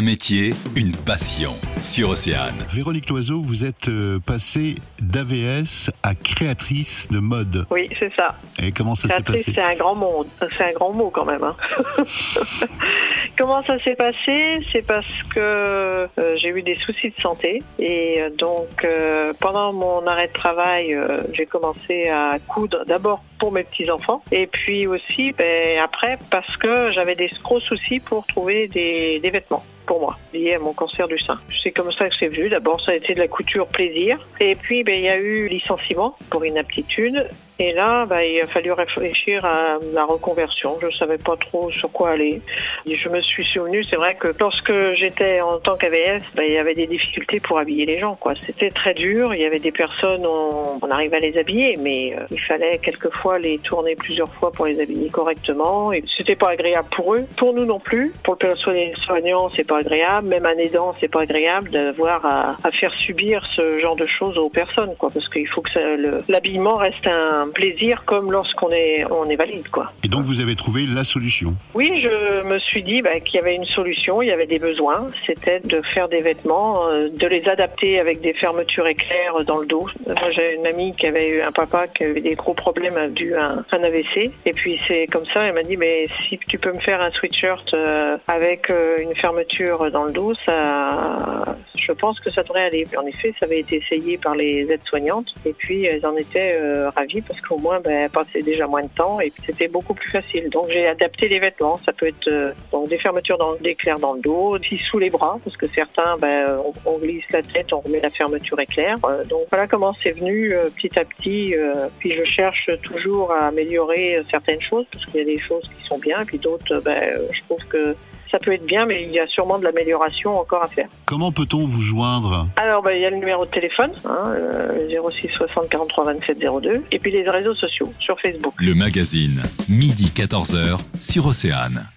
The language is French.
Un métier, une passion. Sur Océane. Véronique Loiseau, vous êtes euh, passée d'AVS à créatrice de mode. Oui, c'est ça. Et comment ça s'est Créatrice, passé c'est un grand mot. C'est un grand mot quand même. hein. Comment ça s'est passé? C'est parce que euh, j'ai eu des soucis de santé et euh, donc euh, pendant mon arrêt de travail, euh, j'ai commencé à coudre d'abord pour mes petits enfants et puis aussi ben, après parce que j'avais des gros soucis pour trouver des, vêtements pour moi liés à mon cancer du sein. C'est comme ça que c'est venu. D'abord, ça a été de la couture plaisir et puis ben, il y a eu licenciement pour inaptitude et là, bah, il a fallu réfléchir à la reconversion. Je savais pas trop sur quoi aller. Je me suis souvenu, c'est vrai que lorsque j'étais en tant qu'AVS, il y avait des difficultés pour habiller les gens. quoi. C'était très dur. Il y avait des personnes, on, on arrivait à les habiller, mais euh, il fallait quelquefois les tourner plusieurs fois pour les habiller correctement. Et c'était pas agréable pour eux, pour nous non plus. Pour le personnel soignant, c'est pas agréable. Même un aidant, c'est pas agréable d'avoir à, à faire subir ce genre de choses aux personnes, quoi, parce qu'il faut que l'habillement reste un plaisir comme lorsqu'on est on est valide, quoi. Et donc vous avez trouvé la solution. Oui, je me suis dit bah, qu'il y avait une solution, il y avait des besoins. C'était de faire des vêtements, euh, de les adapter avec des fermetures éclairs dans le dos. J'ai une amie qui avait eu un papa qui avait des gros problèmes dû à un, AVC. Et puis c'est comme ça, elle m'a dit, mais si tu peux me faire un sweatshirt euh, avec euh, une fermeture dans le dos, ça, je pense que ça devrait aller. En effet, ça avait été essayé par les aides-soignantes. Et puis elles en étaient euh, ravies parce qu'au moins, ben, elles passaient déjà moins de temps et c'était beaucoup plus facile. Donc j'ai adapté les vêtements. Ça peut être euh, donc des fermetures dans, d'éclairs dans le dos, puis sous les bras parce que certains, ben, on, on glisse la tête, on remet la fermeture éclair. Euh, donc voilà comment c'est venu euh, petit à petit. euh, puis je cherche toujours à améliorer certaines choses parce qu'il y a des choses qui sont bien, puis d'autres, ben, je trouve que ça peut être bien, mais il y a sûrement de l'amélioration encore à faire. Comment peut-on vous joindre? Alors, ben, il y a le numéro de téléphone, hein, euh, 06 60 43 27 02, et puis les réseaux sociaux sur Facebook. Le magazine, midi 14h sur Océane.